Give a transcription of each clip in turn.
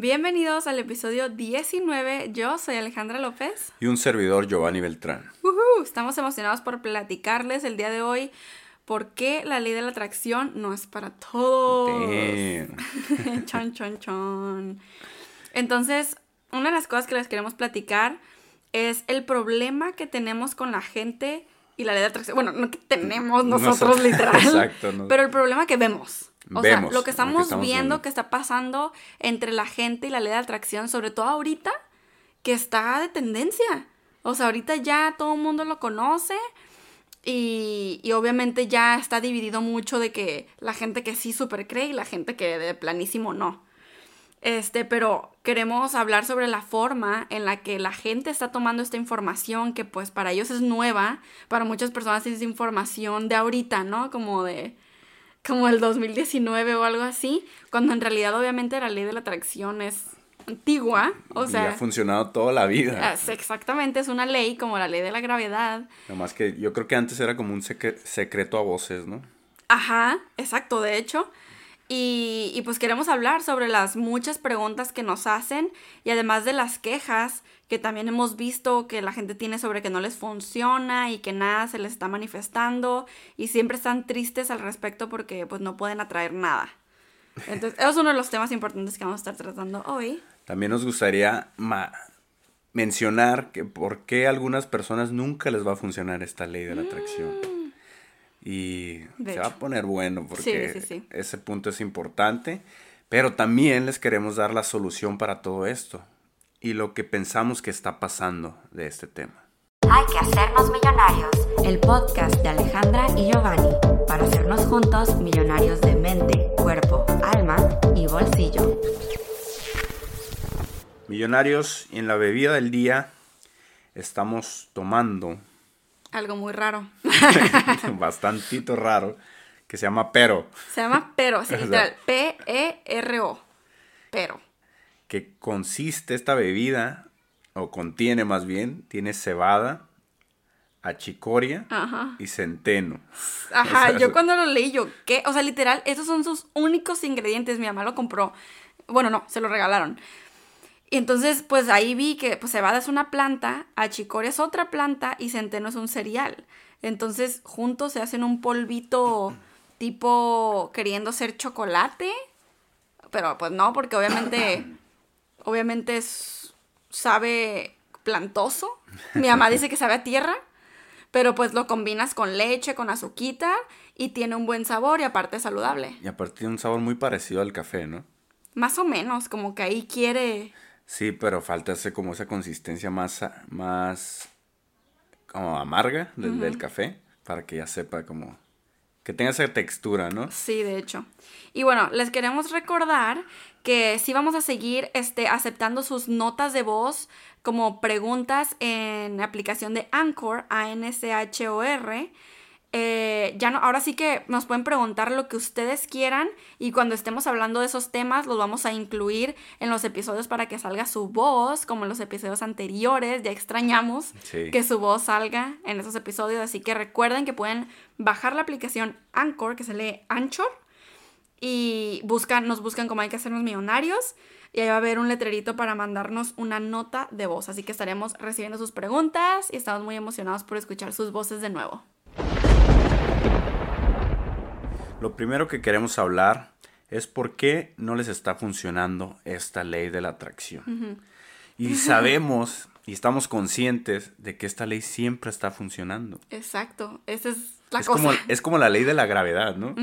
Bienvenidos al episodio 19. Yo soy Alejandra López. Y un servidor Giovanni Beltrán. Estamos emocionados por platicarles el día de hoy por qué la ley de la atracción no es para todos. Chon, chon, chon. Entonces, una de las cosas que les queremos platicar es el problema que tenemos con la gente y la ley de atracción. Bueno, no que tenemos nosotros, Nosotros- literal. Exacto, no. Pero el problema que vemos. O Vemos, sea, lo lo que estamos viendo, viendo. que está pasando entre la gente y la ley de atracción, sobre todo ahorita, que está de tendencia. O sea, ahorita ya todo el mundo lo conoce y, y obviamente ya está dividido mucho de que la gente que sí super cree y la gente que de planísimo no. Este, pero queremos hablar sobre la forma en la que la gente está tomando esta información que pues para ellos es nueva, para muchas personas es información de ahorita, ¿no? Como de como el 2019 o algo así, cuando en realidad obviamente la ley de la atracción es antigua, o y sea, ha funcionado toda la vida. es exactamente es una ley como la ley de la gravedad. Nomás que yo creo que antes era como un secre- secreto a voces, ¿no? Ajá, exacto, de hecho. Y, y pues queremos hablar sobre las muchas preguntas que nos hacen y además de las quejas que también hemos visto que la gente tiene sobre que no les funciona y que nada se les está manifestando y siempre están tristes al respecto porque pues no pueden atraer nada. Entonces, eso es uno de los temas importantes que vamos a estar tratando hoy. También nos gustaría mencionar que por qué a algunas personas nunca les va a funcionar esta ley de la atracción. Y Mm. De se va a poner bueno porque Sí, sí, sí. ese punto es importante. Pero también les queremos dar la solución para todo esto y lo que pensamos que está pasando de este tema. Hay que hacernos millonarios. El podcast de Alejandra y Giovanni para hacernos juntos millonarios de mente, cuerpo, alma y bolsillo. Millonarios, en la bebida del día estamos tomando Algo muy raro. bastantito raro que se llama pero, Se llama pero, literal, P-E-R-O. Pero. Que consiste esta bebida, o contiene más bien, tiene cebada, achicoria Ajá. y centeno. Ajá, O sea, yo cuando lo leí, yo, ¿qué? O sea, literal, esos son sus únicos ingredientes. Mi mamá lo compró. Bueno, no, se lo regalaron. Y entonces, pues ahí vi que pues, cebada es una planta, achicoria es otra planta y centeno es un cereal. Entonces, juntos se hacen un polvito tipo queriendo ser chocolate. Pero pues no, porque obviamente, obviamente es, sabe plantoso. Mi mamá dice que sabe a tierra. Pero pues lo combinas con leche, con azuquita y tiene un buen sabor y aparte es saludable. Y aparte tiene un sabor muy parecido al café, ¿no? Más o menos, como que ahí quiere... Sí, pero falta ese, como esa consistencia más, más como amarga del, del café para que ya sepa como que tenga esa textura, ¿no? Sí, de hecho. Y bueno, les queremos recordar que sí vamos a seguir este, aceptando sus notas de voz como preguntas en aplicación de Anchor, A-N-C-H-O-R. Eh, ya no, ahora sí que nos pueden preguntar lo que ustedes quieran y cuando estemos hablando de esos temas los vamos a incluir en los episodios para que salga su voz, como en los episodios anteriores, ya extrañamos Sí. que su voz salga en esos episodios, así que recuerden que pueden bajar la aplicación Anchor, que se lee Anchor, y buscan, nos buscan como hay que hacernos millonarios, y ahí va a haber un letrerito para mandarnos una nota de voz, así que estaremos recibiendo sus preguntas y estamos muy emocionados por escuchar sus voces de nuevo. Lo primero que queremos hablar es por qué no les está funcionando esta ley de la atracción. Y sabemos y estamos conscientes de que esta ley siempre está funcionando. Exacto, esa es la es, cosa. como, es como la ley de la gravedad, ¿no?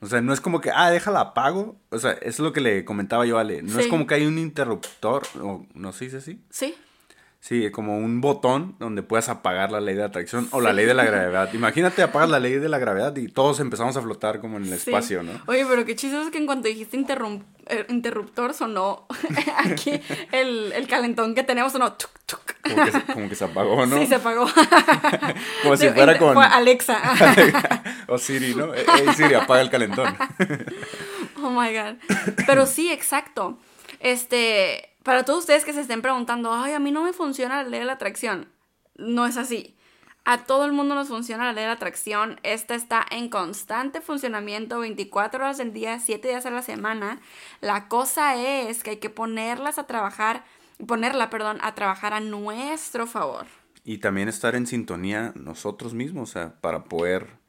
O sea, no es como que, ah, déjala apago. O sea, eso es lo que le comentaba yo a Ale. No Sí. es como que hay un interruptor, o no se dice así. Sí, Sí, como un botón donde puedas apagar la ley de atracción o la ley de la gravedad. Imagínate apagas la ley de la gravedad y todos empezamos a flotar como en el sí. espacio, ¿no? Oye, pero qué chistoso es que en cuanto dijiste interrum- eh, interruptor sonó aquí el, el calentón que tenemos sonó tuc, tuc. Como que, se, como que se apagó, ¿no? Sí, se apagó. Como si fuera con... fue Alexa. o Siri, ¿no? Eh, eh, Siri, apaga el calentón. Oh my god. Pero sí, exacto. Este, para todos ustedes que se estén preguntando, ay, a mí no me funciona la ley de la atracción. No es así. A todo el mundo nos funciona la ley de la atracción. Esta está en constante funcionamiento 24 horas del día, 7 días a la semana. La cosa es que hay que ponerlas a trabajar, ponerla, perdón, a trabajar a nuestro favor. Y también estar en sintonía nosotros mismos, o sea, para poder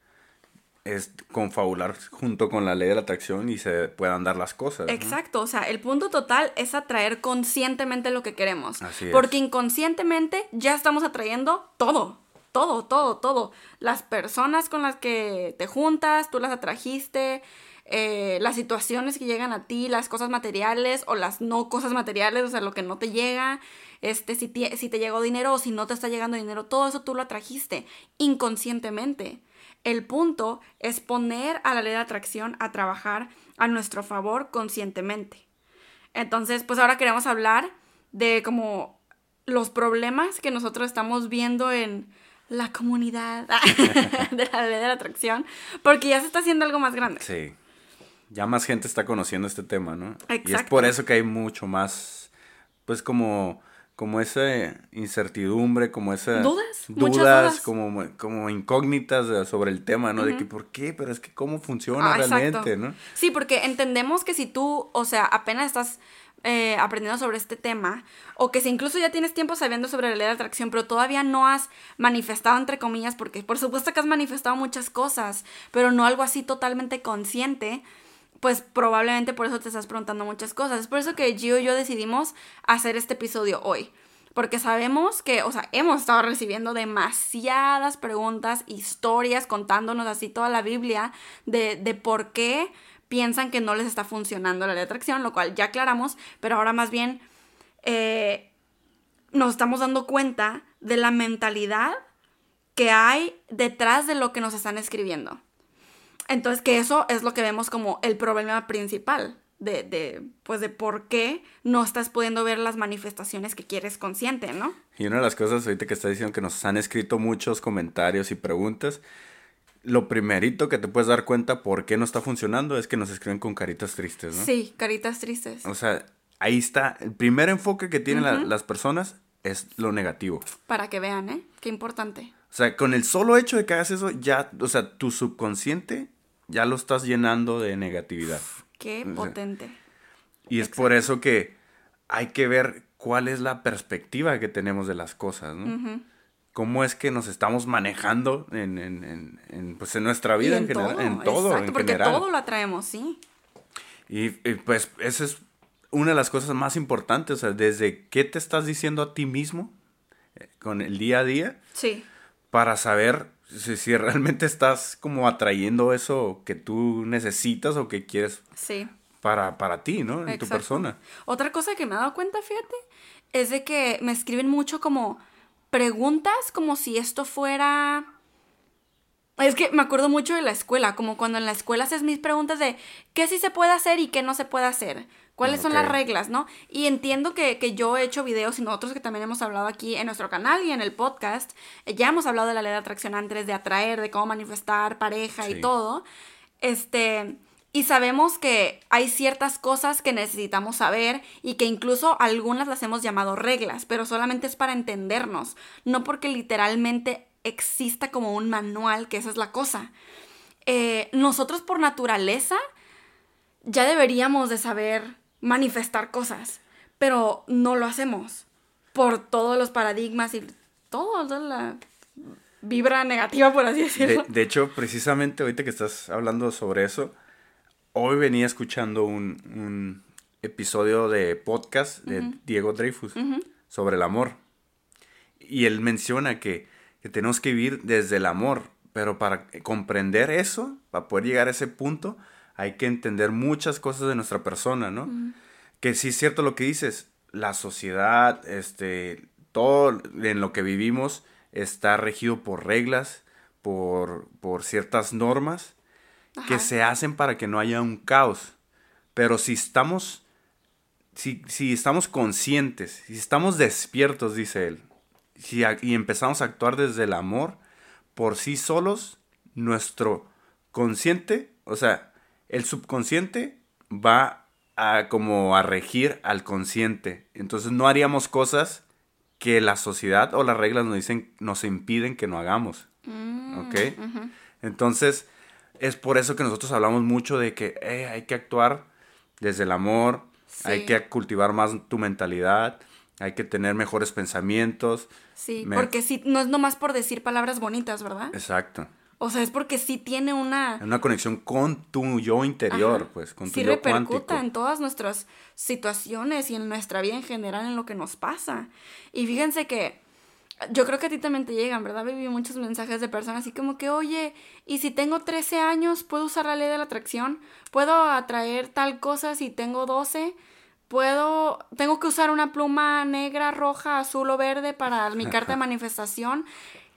es confabular junto con la ley de la atracción y se puedan dar las cosas. ¿no? Exacto, o sea, el punto total es atraer conscientemente lo que queremos. Así es. Porque inconscientemente ya estamos atrayendo todo, todo, todo, todo. Las personas con las que te juntas, tú las atrajiste, eh, las situaciones que llegan a ti, las cosas materiales o las no cosas materiales, o sea, lo que no te llega, este, si, te- si te llegó dinero o si no te está llegando dinero, todo eso tú lo atrajiste inconscientemente. El punto es poner a la ley de atracción a trabajar a nuestro favor conscientemente. Entonces, pues ahora queremos hablar de como los problemas que nosotros estamos viendo en la comunidad de la ley de la atracción, porque ya se está haciendo algo más grande. Sí. Ya más gente está conociendo este tema, ¿no? Y es Exacto. por eso que hay mucho más, pues como, como esa incertidumbre, como esa... Dudas, muchas dudas, dudas. Como, como incógnitas sobre el tema, ¿no? De que, ¿por qué? Pero es que cómo funciona Ah, realmente, exacto. ¿no? Sí, porque entendemos que si tú, o sea, apenas estás eh, aprendiendo sobre este tema, o que si incluso ya tienes tiempo sabiendo sobre la ley de atracción, pero todavía no has manifestado, entre comillas, porque por supuesto que has manifestado muchas cosas, pero no algo así totalmente consciente, pues probablemente por eso te estás preguntando muchas cosas. Es por eso que Gio y yo decidimos hacer este episodio hoy. Porque sabemos que, o sea, hemos estado recibiendo demasiadas preguntas, historias, contándonos así toda la Biblia de, de por qué piensan que no les está funcionando la ley de atracción, lo cual ya aclaramos, pero ahora más bien eh, nos estamos dando cuenta de la mentalidad que hay detrás de lo que nos están escribiendo. Entonces, que eso es lo que vemos como el problema principal de, de, pues, de por qué no estás pudiendo ver las manifestaciones que quieres consciente, ¿no? Y una de las cosas ahorita que está diciendo que nos han escrito muchos comentarios y preguntas, lo primerito que te puedes dar cuenta por qué no está funcionando es que nos escriben con caritas tristes, ¿no? Sí, caritas tristes. O sea, ahí está. El primer enfoque que tienen la- las personas es lo negativo. Para que vean, ¿eh? Qué importante. O sea, con el solo hecho de que hagas eso, ya, o sea, tu subconsciente ya lo estás llenando de negatividad. Qué potente. Y es por eso que hay que ver cuál es la perspectiva que tenemos de las cosas, ¿no? Cómo es que nos estamos manejando en, en- en- en, pues, en nuestra vida Y en, general, en todo, exacto, en porque general. todo lo atraemos, sí. Y, y, pues esa es una de las cosas más importantes, o sea, desde qué te estás diciendo a ti mismo eh, con el día a día Sí. para saber si, si realmente estás como atrayendo eso que tú necesitas o que quieres Sí. para, para ti, ¿no? En tu persona. Otra cosa que me he dado cuenta, fíjate, es de que me escriben mucho como preguntas como si esto fuera... Es que me acuerdo mucho de la escuela, como cuando en la escuela haces mis preguntas de qué sí se puede hacer y qué no se puede hacer, cuáles son las reglas, ¿no? Y entiendo que, que yo he hecho videos y nosotros que también hemos hablado aquí en nuestro canal y en el podcast, eh, ya hemos hablado de la ley de atracción antes, de atraer, de cómo manifestar pareja Sí. y todo. Este, y sabemos que hay ciertas cosas que necesitamos saber y que incluso algunas las hemos llamado reglas, pero solamente es para entendernos, no porque literalmente exista como un manual, que esa es la cosa. Eh, nosotros por naturaleza ya deberíamos de saber manifestar cosas, pero no lo hacemos por todos los paradigmas y todo, toda la vibra negativa, por así De, decirlo. de hecho, precisamente ahorita que estás hablando sobre eso, hoy venía escuchando un, un episodio de podcast de Diego Dreyfus sobre el amor. Y él menciona que, que tenemos que vivir desde el amor, pero para comprender eso, para poder llegar a ese punto, hay que entender muchas cosas de nuestra persona, ¿no? Que sí es cierto lo que dices, la sociedad, este, todo en lo que vivimos está regido por reglas, por, por ciertas normas que se hacen para que no haya un caos. Pero si estamos, si, si estamos conscientes, si estamos despiertos, dice él, si a- y empezamos a actuar desde el amor, por sí solos, nuestro consciente, o sea, el subconsciente va a como a regir al consciente. Entonces no haríamos cosas que la sociedad o las reglas nos dicen, nos impiden que no hagamos. Mm, ¿Ok? Entonces, es por eso que nosotros hablamos mucho de que eh, hay que actuar desde el amor, hay que cultivar más tu mentalidad, hay que tener mejores pensamientos. Sí, Me- porque sí, no es nomás por decir palabras bonitas, ¿verdad? Exacto. O sea, es porque sí tiene una... Una conexión con tu yo interior, Ajá. pues, con tu sí yo repercuta cuántico. en todas nuestras situaciones y en nuestra vida en general, en lo que nos pasa. Y fíjense que yo creo que a ti también te llegan, ¿verdad? Viví muchos mensajes de personas así como que, oye, ¿y si tengo 13 años, puedo usar la ley de la atracción? ¿Puedo atraer tal cosa si tengo 12? ¿Puedo, tengo que usar una pluma negra, roja, azul o verde para mi carta de manifestación?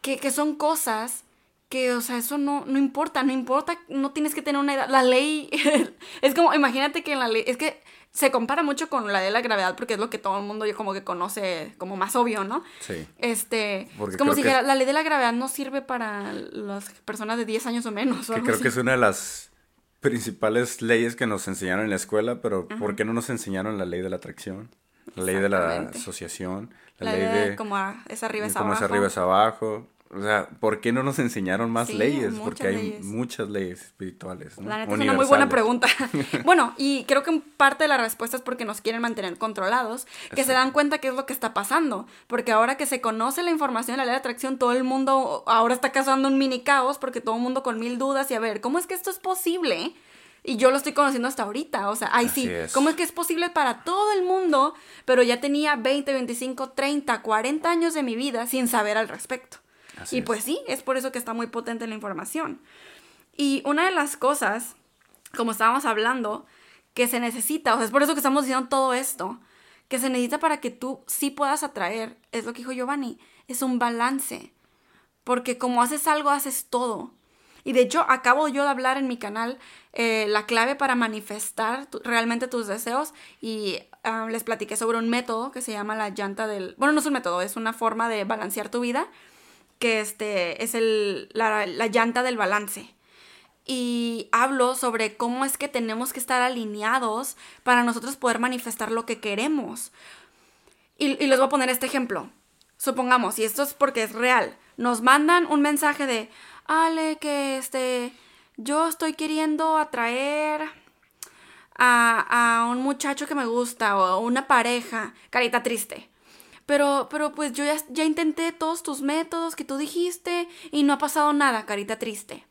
Que, que son cosas que, o sea, eso no, no importa, no importa, no tienes que tener una edad. La ley, es como, imagínate que en la ley, es que se compara mucho con la de la gravedad porque es lo que todo el mundo yo como que conoce como más obvio, ¿no? Sí. Este, Porque es como si que- dijera, la ley de la gravedad no sirve para las personas de 10 años o menos. o Que creo así. que es una de las principales leyes que nos enseñaron en la escuela, pero ¿por qué no nos enseñaron la ley de la atracción? La ley de la asociación, la, La ley de de como es arriba es abajo. es arriba es abajo. O sea, ¿por qué no nos enseñaron más Sí, leyes? Porque hay leyes. muchas leyes espirituales. ¿no? La neta es una muy buena pregunta. bueno, y creo que parte de la respuesta es porque nos quieren mantener controlados, que se dan cuenta qué es lo que está pasando. Porque ahora que se conoce la información de la ley de atracción, todo el mundo ahora está causando un mini caos porque todo el mundo con mil dudas y a ver, ¿cómo es que esto es posible? Y yo lo estoy conociendo hasta ahorita. O sea, ay, Así sí, es. ¿cómo es que es posible para todo el mundo? Pero ya tenía 20, 25, 30, 40 años de mi vida sin saber al respecto. Así y es. pues sí, es por eso que está muy potente la información. Y una de las cosas, como estábamos hablando, que se necesita, o sea, es por eso que estamos diciendo todo esto, que se necesita para que tú sí puedas atraer, es lo que dijo Giovanni, es un balance. Porque como haces algo, haces todo. Y de hecho, acabo yo de hablar en mi canal eh, la clave para manifestar tu- realmente tus deseos y ah, les platiqué sobre un método que se llama la llanta del... Bueno, no es un método, es una forma de balancear tu vida, que este, es el, la, la llanta del balance y hablo sobre cómo es que tenemos que estar alineados para nosotros poder manifestar lo que queremos. Y, y les voy a poner este ejemplo. Supongamos, y esto es porque es real, nos mandan un mensaje de, Ale, que este, yo estoy queriendo atraer a, a un muchacho que me gusta o una pareja, carita triste. Pero, pero pues yo ya, ya intenté todos tus métodos que tú dijiste y no ha pasado nada, carita triste.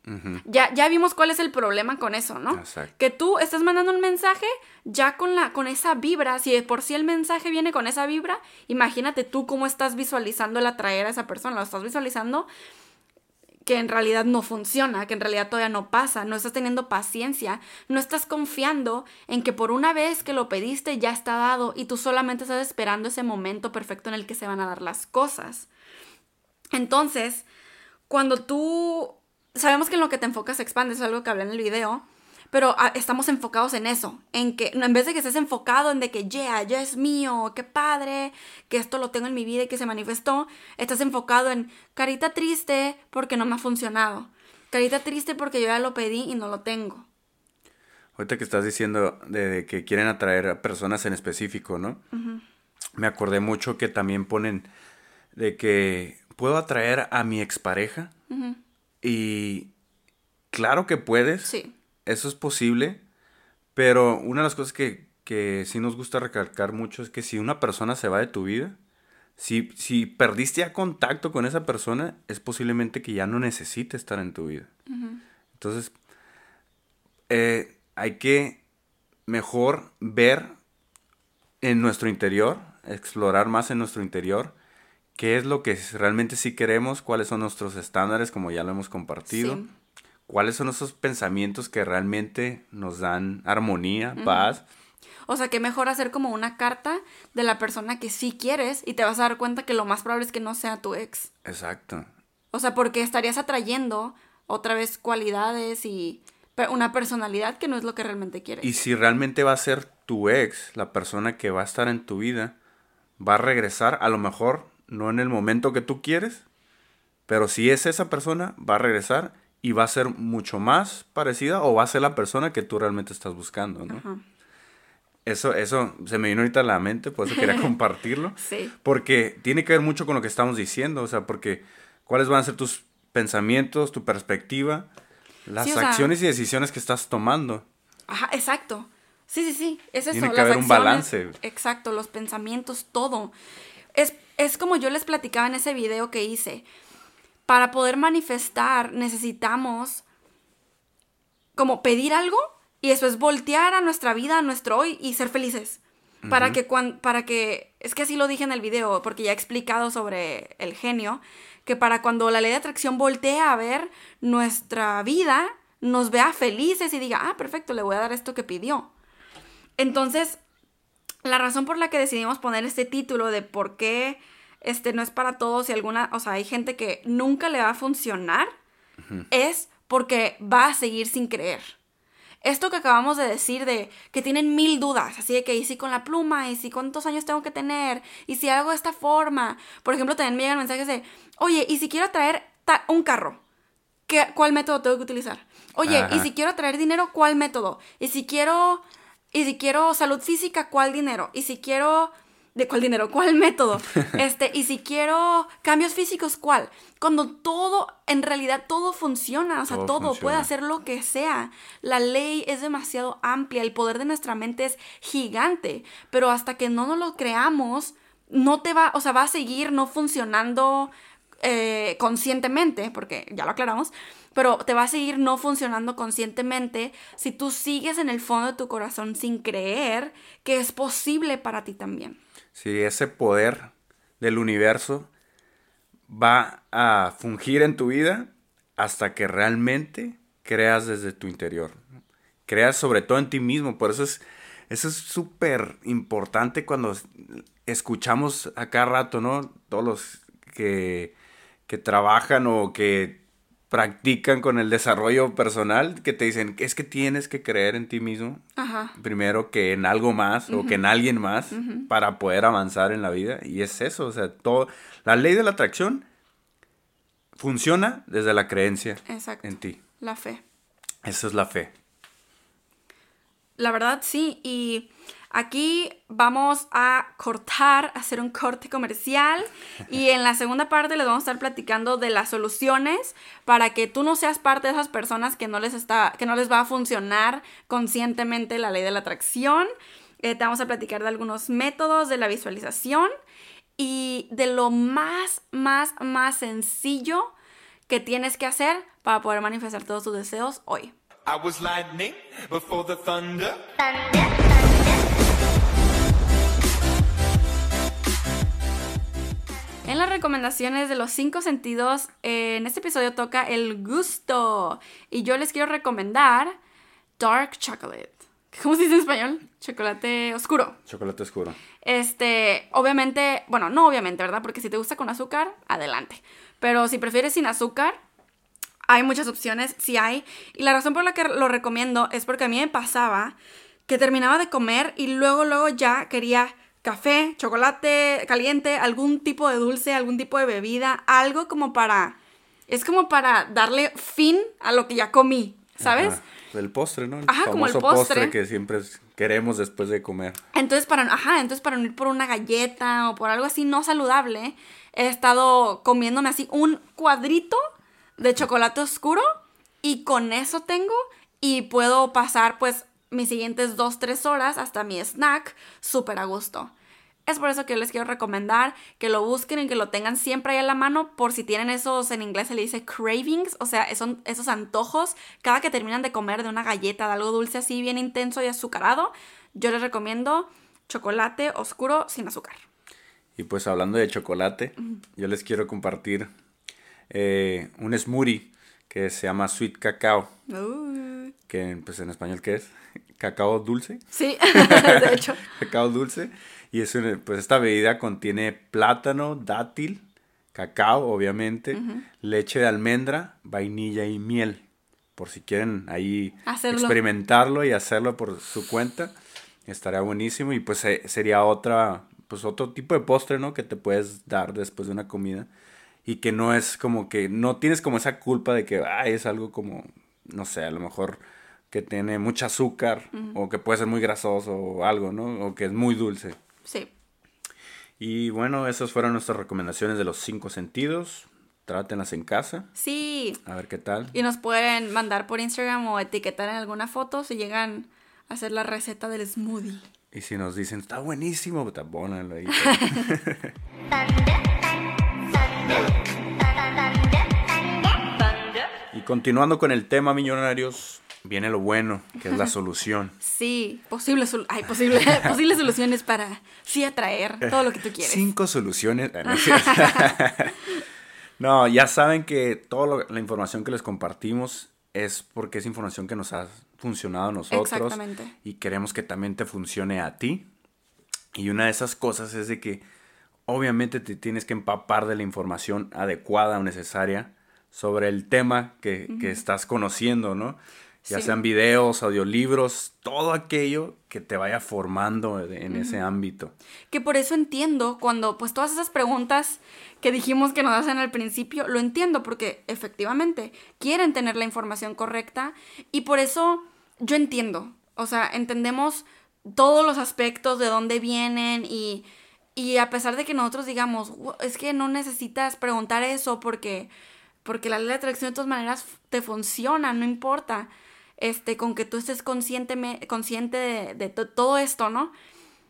Ya, ya vimos cuál es el problema con eso, ¿no? Exacto. Que tú estás mandando un mensaje ya con, la, con esa vibra. Si de por sí el mensaje viene con esa vibra, imagínate tú cómo estás visualizando el atraer a esa persona. Lo estás visualizando que en realidad no funciona, que en realidad todavía no pasa, no estás teniendo paciencia, no estás confiando en que por una vez que lo pediste ya está dado y tú solamente estás esperando ese momento perfecto en el que se van a dar las cosas. Entonces, cuando tú, sabemos que en lo que te enfocas se expande, eso es algo que hablé en el video, pero ah, estamos enfocados en eso, en que en vez de que estés enfocado en de que ya, ya es mío, qué padre, que esto lo tengo en mi vida y que se manifestó, estás enfocado en carita triste porque no me ha funcionado, carita triste porque yo ya lo pedí y no lo tengo. Ahorita que estás diciendo de, de que quieren atraer a personas en específico, ¿no? Me acordé mucho que también ponen de que puedo atraer a mi expareja y claro que puedes, Sí, eso es posible, pero una de las cosas que, que sí nos gusta recalcar mucho es que si una persona se va de tu vida, si, si perdiste ya contacto con esa persona, es posiblemente que ya no necesite estar en tu vida. Entonces, eh, hay que mejor ver en nuestro interior, explorar más en nuestro interior, qué es lo que realmente sí queremos, cuáles son nuestros estándares, como ya lo hemos compartido, Sí. Cuáles son esos pensamientos que realmente nos dan armonía, paz. O sea, que mejor hacer como una carta de la persona que sí quieres y te vas a dar cuenta que lo más probable es que no sea tu ex. Exacto. O sea, porque estarías atrayendo otra vez cualidades y una personalidad que no es lo que realmente quieres. Y si realmente va a ser tu ex, la persona que va a estar en tu vida, va a regresar, a lo mejor no en el momento que tú quieres, pero si es esa persona, va a regresar y va a ser mucho más parecida o va a ser la persona que tú realmente estás buscando, ¿no? Ajá. Eso, eso se me vino ahorita a la mente, por eso quería compartirlo. Sí. Porque tiene que ver mucho con lo que estamos diciendo, o sea, porque cuáles van a ser tus pensamientos, tu perspectiva, las Sí, o sea- acciones y decisiones que estás tomando. Ajá, exacto. Sí, sí, sí. Es eso. Tiene que las haber un balance. Exacto, los pensamientos, todo. Es, es como yo les platicaba en ese video que hice. Para poder manifestar necesitamos como pedir algo y eso es voltear a nuestra vida, a nuestro hoy y ser felices. Para que para que es que así lo dije en el video porque ya he explicado sobre el genio que para cuando la ley de atracción voltea a ver nuestra vida nos vea felices y diga, ah, perfecto, le voy a dar esto que pidió. Entonces, la razón por la que decidimos poner este título de por qué este no es para todos y alguna, o sea, hay gente que nunca le va a funcionar, es porque va a seguir sin creer. Esto que acabamos de decir de que tienen mil dudas, así de que y si con la pluma, y si cuántos años tengo que tener, y si hago de esta forma. Por ejemplo, también me llegan mensajes de, oye, y si quiero traer un carro, ¿qué- ¿cuál método tengo que utilizar? Oye, Ajá. y si quiero traer dinero, ¿cuál método? Y si quiero, y si quiero salud física, ¿cuál dinero? Y si quiero, ¿de cuál dinero? ¿Cuál método? Este, y si quiero cambios físicos, ¿cuál? Cuando todo, en realidad todo funciona, o sea, Todo todo, puede hacer lo que sea. La ley es demasiado amplia, el poder de nuestra mente es gigante, pero hasta que no nos lo creamos, no te va, o sea, va a seguir no funcionando eh, conscientemente, porque ya lo aclaramos, pero te va a seguir no funcionando conscientemente si tú sigues en el fondo de tu corazón sin creer que es posible para ti también. Si ese poder del universo va a fungir en tu vida hasta que realmente creas desde tu interior. Creas sobre todo en ti mismo. Por eso es eso es súper importante cuando escuchamos a cada rato, ¿no? Todos los que, que trabajan o que practican con el desarrollo personal, que te dicen, es que tienes que creer en ti mismo Ajá. primero que en algo más o que en alguien más para poder avanzar en la vida. Y es eso, o sea, todo, la ley de la atracción funciona desde la creencia Exacto. en ti. La fe. Eso es la fe. La verdad, sí. Y aquí vamos a cortar, hacer un corte comercial. Y en la segunda parte les vamos a estar platicando de las soluciones para que tú no seas parte de esas personas que no les, está, que no les va a funcionar conscientemente la ley de la atracción. Eh, te vamos a platicar de algunos métodos de la visualización y de lo más, más, más sencillo que tienes que hacer para poder manifestar todos tus deseos hoy. I was lightning before the thunder. En las recomendaciones de los cinco sentidos, eh, en este episodio toca el gusto. Y yo les quiero recomendar Dark Chocolate. ¿Cómo se dice en español? Chocolate oscuro. Chocolate oscuro. Este, obviamente, bueno, no obviamente, ¿verdad? Porque si te gusta con azúcar, adelante. Pero si prefieres sin azúcar, hay muchas opciones, sí hay. Y la razón por la que lo recomiendo es porque a mí me pasaba que terminaba de comer y luego, luego ya quería café, chocolate caliente, algún tipo de dulce, algún tipo de bebida, algo como para... Es como para darle fin a lo que ya comí, ¿sabes? Ajá. El postre, ¿no? El Ajá, como el famoso postre. que siempre queremos después de comer. Entonces para, ajá, entonces para no ir por una galleta o por algo así no saludable, he estado comiéndome así un cuadrito de chocolate oscuro y con eso tengo y puedo pasar pues mis siguientes dos, tres horas hasta mi snack súper a gusto. Es por eso que les quiero recomendar que lo busquen y que lo tengan siempre ahí a la mano por si tienen esos, en inglés se le dice cravings, o sea, son esos antojos cada que terminan de comer de una galleta, de algo dulce así bien intenso y azucarado. Yo les recomiendo chocolate oscuro sin azúcar. Y pues hablando de chocolate, yo les quiero compartir eh, un smoothie que se llama Sweet Cacao. Uh, Que pues en español, ¿qué es? Cacao dulce. sí, de hecho. cacao dulce. Y es una- pues esta bebida contiene plátano, dátil, cacao, obviamente, leche de almendra, vainilla y miel. Por si quieren ahí Hacerlo. experimentarlo y hacerlo por su cuenta, estaría buenísimo. Y pues eh, sería otra, pues otro tipo de postre, ¿no? Que te puedes dar después de una comida. Y que no es como que, no tienes como esa culpa de que, ay, es algo como, no sé, a lo mejor que tiene mucha azúcar o que puede ser muy grasoso o algo, ¿no? O que es muy dulce. Sí. Y bueno, esas fueron nuestras recomendaciones de los cinco sentidos. Trátenlas en casa. Sí. A ver qué tal. Y nos pueden mandar por Instagram o etiquetar en alguna foto si llegan a hacer la receta del smoothie. Y si nos dicen, está buenísimo, pues, pónganlo ahí. y continuando con el tema, millonarios, viene lo bueno, que es la solución. Sí, posibles sol- ay, posible, posibles soluciones para sí atraer todo lo que tú quieres. Cinco soluciones. No cierto. No, ya saben que toda la información que les compartimos es porque es información que nos ha funcionado a nosotros. Exactamente. Y queremos que también te funcione a ti. Y una de esas cosas es de que obviamente te tienes que empapar de la información adecuada o necesaria sobre el tema que, que estás conociendo, ¿no? Ya Sí. sean videos, audiolibros, todo aquello que te vaya formando en ese ámbito. Que por eso entiendo cuando, pues todas esas preguntas que dijimos que nos hacen al principio, lo entiendo porque efectivamente quieren tener la información correcta y por eso yo entiendo, o sea, entendemos todos los aspectos de dónde vienen y, y a pesar de que nosotros digamos, "Gu- es que no necesitas preguntar eso porque, porque la ley de atracción de todas maneras te funciona, no importa. Este, con que tú estés consciente, consciente de, de to- todo esto, ¿no?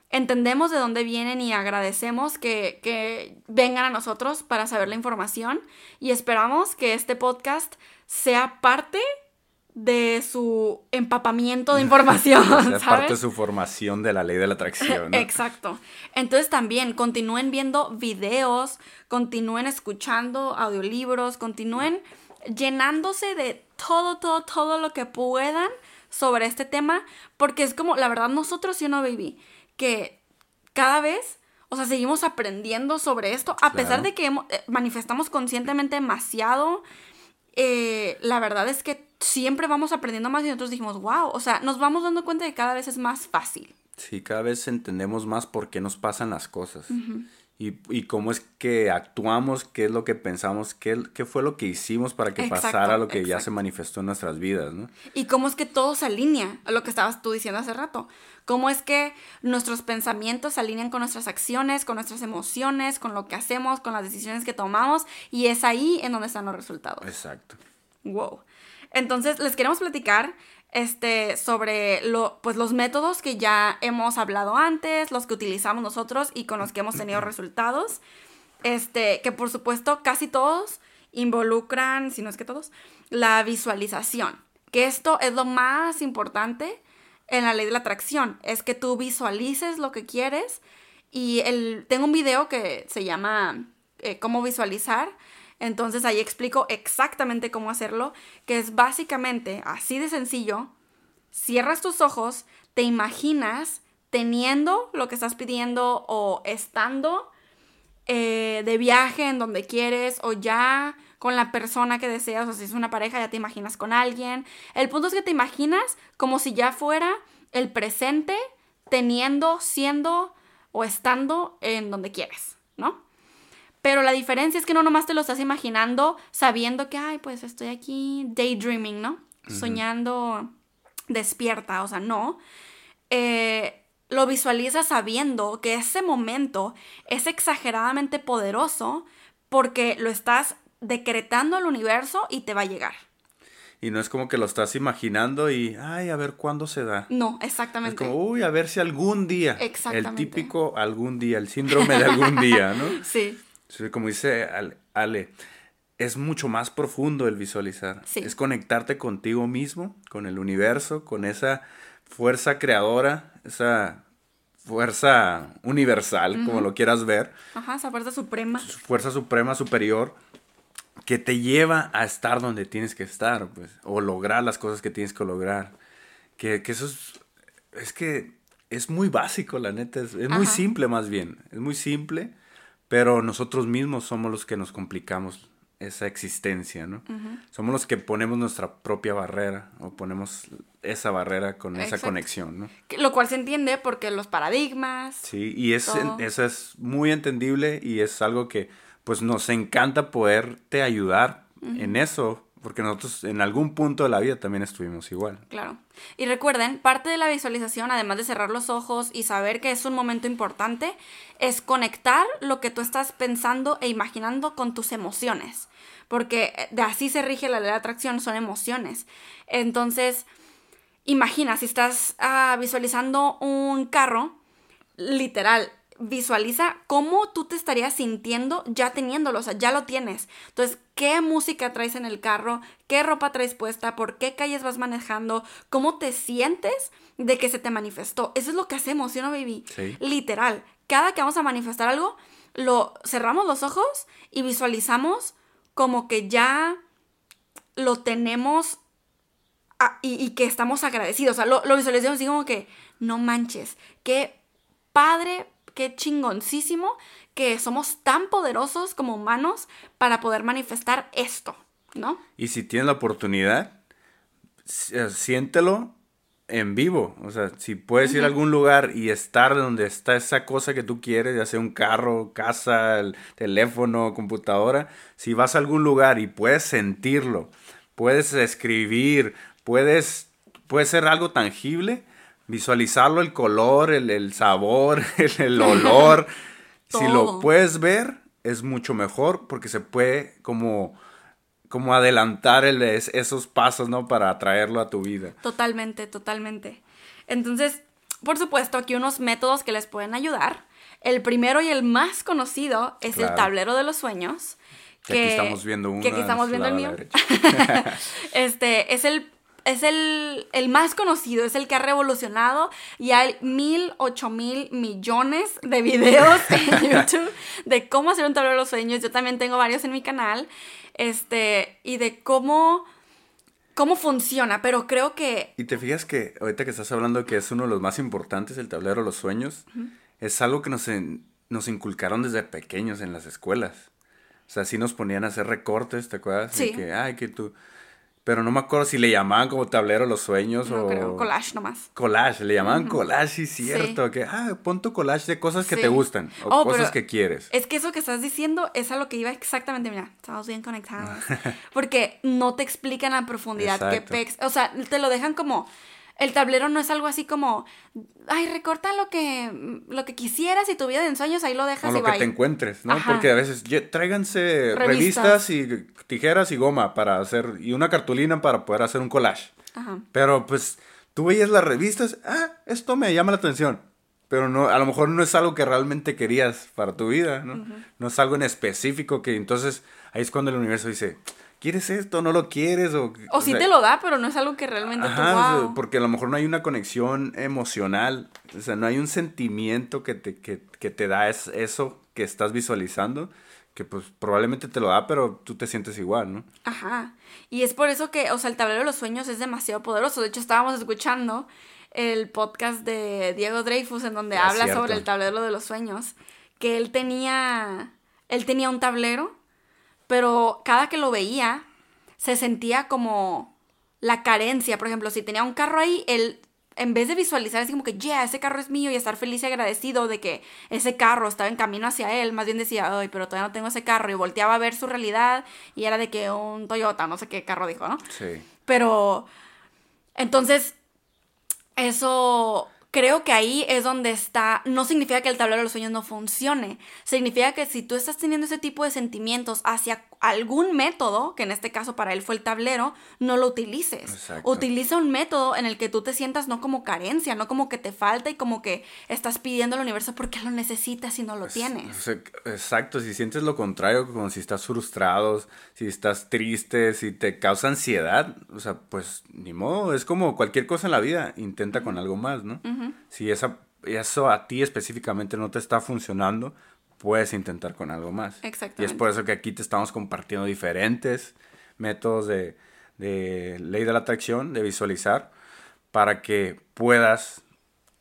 entendemos de dónde vienen y agradecemos que, que vengan a nosotros para saber la información y esperamos que este podcast sea parte de su empapamiento de información, sea, ¿sabes? parte de su formación de la ley de la atracción. ¿no? Exacto. Entonces también continúen viendo videos, continúen escuchando audiolibros, continúen llenándose de todo, todo, todo lo que puedan sobre este tema, porque es como, la verdad, nosotros sí no, baby, que cada vez, o sea, seguimos aprendiendo sobre esto, a pesar de que hemos- eh, manifestamos conscientemente demasiado, eh, la verdad es que siempre vamos aprendiendo más y nosotros dijimos, wow, o sea, nos vamos dando cuenta de que cada vez es más fácil. Sí, cada vez entendemos más por qué nos pasan las cosas. Y, y cómo es que actuamos, qué es lo que pensamos, qué, qué fue lo que hicimos para que Exacto, pasara lo que ya se manifestó en nuestras vidas, ¿no? Y cómo es que todo se alinea, a lo que estabas tú diciendo hace rato. Cómo es que nuestros pensamientos se alinean con nuestras acciones, con nuestras emociones, con lo que hacemos, con las decisiones que tomamos. Y es ahí en donde están los resultados. Exacto. Wow. Entonces, les queremos platicar este, sobre lo, pues, los métodos que ya hemos hablado antes, los que utilizamos nosotros y con los que hemos tenido resultados. Este, que por supuesto casi todos involucran, si no es que todos, la visualización. Que esto es lo más importante en la ley de la atracción. Es que tú visualices lo que quieres. Y el, tengo un video que se llama eh, Cómo visualizar. Entonces ahí explico exactamente cómo hacerlo, que es básicamente así de sencillo. Cierras tus ojos, te imaginas teniendo lo que estás pidiendo o estando eh, de viaje en donde quieres o ya con la persona que deseas, o si es una pareja ya te imaginas con alguien. El punto es que te imaginas como si ya fuera el presente teniendo, siendo o estando en donde quieres, ¿no? Pero la diferencia es que no nomás te lo estás imaginando sabiendo que, ay, pues estoy aquí daydreaming, ¿no? Soñando despierta, o sea, no. Eh, lo visualizas sabiendo que ese momento es exageradamente poderoso porque lo estás decretando al universo y te va a llegar. Y no es como que lo estás imaginando y, ay, a ver cuándo se da. No, Es exactamente. como, uy, a ver si algún día. El Exactamente. típico algún día, el síndrome de algún día, ¿no? Sí, como dice Ale, es mucho más profundo el visualizar. Sí. Es conectarte contigo mismo, con el universo, con esa fuerza creadora, esa fuerza universal, como lo quieras ver, ajá, esa fuerza suprema. su fuerza suprema superior que te lleva a estar donde tienes que estar, pues, o lograr las cosas que tienes que lograr. Que, que eso es, es que es muy básico, la neta, es, es muy simple más bien, es muy simple, pero nosotros mismos somos los que nos complicamos esa existencia, ¿no? Somos los que ponemos nuestra propia barrera o ponemos esa barrera con esa conexión, ¿no? Lo cual se entiende porque los paradigmas. Sí, y es, Todo. eso es muy entendible y es algo que pues nos encanta poderte ayudar en eso, porque nosotros en algún punto de la vida también estuvimos igual. Claro. Y recuerden, parte de la visualización, además de cerrar los ojos y saber que es un momento importante, es conectar lo que tú estás pensando e imaginando con tus emociones. Porque de así se rige la ley de atracción, son emociones. Entonces, imagina, si estás ah, visualizando un carro, literal, visualiza cómo tú te estarías sintiendo ya teniéndolo, o sea, ya lo tienes. Entonces, ¿qué música traes en el carro? ¿Qué ropa traes puesta? ¿Por qué calles vas manejando? ¿Cómo te sientes de que se te manifestó? Eso es lo que hacemos, ¿sí o no, baby? Sí. Literal. Cada que vamos a manifestar algo, lo cerramos los ojos y visualizamos como que ya lo tenemos ah, y, y que estamos agradecidos. O sea, lo, lo visualizamos así como que, no manches, qué padre, qué chingoncísimo que somos tan poderosos como humanos para poder manifestar esto, ¿no? Y si tienes la oportunidad, eh, siéntelo en vivo. O sea, si puedes ir a algún lugar y estar donde está esa cosa que tú quieres, ya sea un carro, casa, el teléfono, computadora, si vas a algún lugar y puedes sentirlo, puedes escribir, puedes, puede ser algo tangible, visualizarlo, el color, el, el sabor, el, el olor. si lo puedes ver, es mucho mejor porque se puede como como adelantar el- es- esos pasos, ¿no? Para atraerlo a tu vida. Totalmente, totalmente. Entonces, por supuesto, aquí unos métodos que les pueden ayudar. El primero y el más conocido es el tablero de los sueños. Que aquí estamos viendo uno Que aquí estamos viendo el mío. este es el es el, el más conocido, es el que ha revolucionado y hay mil, ocho mil millones de videos en YouTube de cómo hacer un tablero de los sueños. Yo también tengo varios en mi canal, este, y de cómo, cómo funciona, pero creo que Y te fijas que ahorita que estás hablando que es uno de los más importantes, el tablero de los sueños, es algo que nos, en- nos inculcaron desde pequeños en las escuelas. O sea, sí nos ponían a hacer recortes, ¿te acuerdas? Sí. que, ay, que tú... Pero no me acuerdo si le llamaban como tablero los sueños no o... creo, collage nomás. Collage, le llamaban collage, sí, cierto. Que, ah, pon tu collage de cosas que te gustan o Oh, cosas que quieres. Es que eso que estás diciendo es a lo que iba exactamente, mira, estamos bien conectados. Porque no te explican a profundidad Exacto. pex, o sea, te lo dejan como el tablero no es algo así como, ay, recorta lo que lo que quisieras y tu vida de ensueños ahí lo dejas O lo y que bye. te encuentres, ¿no? Ajá. Porque a veces, "Ye- tráiganse Revistas. revistas. y tijeras y goma para hacer, y una cartulina para poder hacer un collage. Ajá. Pero pues, tú veías las revistas, ah, esto me llama la atención. Pero no, a lo mejor no es algo que realmente querías para tu vida, ¿no? No es algo en específico que entonces ahí es cuando el universo dice, ¿quieres esto? ¿No lo quieres? O, O sí sea, te lo da, pero no es algo que realmente Ajá, tú, wow. porque a lo mejor no hay una conexión emocional, o sea, no hay un sentimiento que te, que, que te da es- eso que estás visualizando, que pues probablemente te lo da, pero tú te sientes igual, ¿no? Ajá. Y es por eso que, o sea, el tablero de los sueños es demasiado poderoso. De hecho, estábamos escuchando el podcast de Diego Dreyfus en donde Ah, habla cierto. sobre el tablero de los sueños, que él tenía, él tenía un tablero, pero cada que lo veía se sentía como la carencia. Por ejemplo, si tenía un carro ahí, él en vez de visualizar así como que, yeah, ese carro es mío y estar feliz y agradecido de que ese carro estaba en camino hacia él, más bien decía, ay, pero todavía no tengo ese carro y volteaba a ver su realidad y era de que un Toyota, no sé qué carro dijo, ¿no? Sí. Pero entonces, eso creo que ahí es donde está, no significa que el tablero de los sueños no funcione, significa que si tú estás teniendo ese tipo de sentimientos hacia algún método, que en este caso para él fue el tablero, no lo utilices. Exacto. Utiliza un método en el que tú te sientas no como carencia, no como que te falta y como que estás pidiendo al universo porque lo necesitas y no lo tienes. exacto, si sientes lo contrario, como si estás frustrado, si estás triste, si te causa ansiedad, o sea, pues ni modo, es como cualquier cosa en la vida, intenta con algo más, ¿no? Si esa, eso a ti específicamente no te está funcionando, puedes intentar con algo más. Y es Exactamente. por eso que aquí te estamos compartiendo diferentes métodos de, de ley de la atracción, de visualizar, para que puedas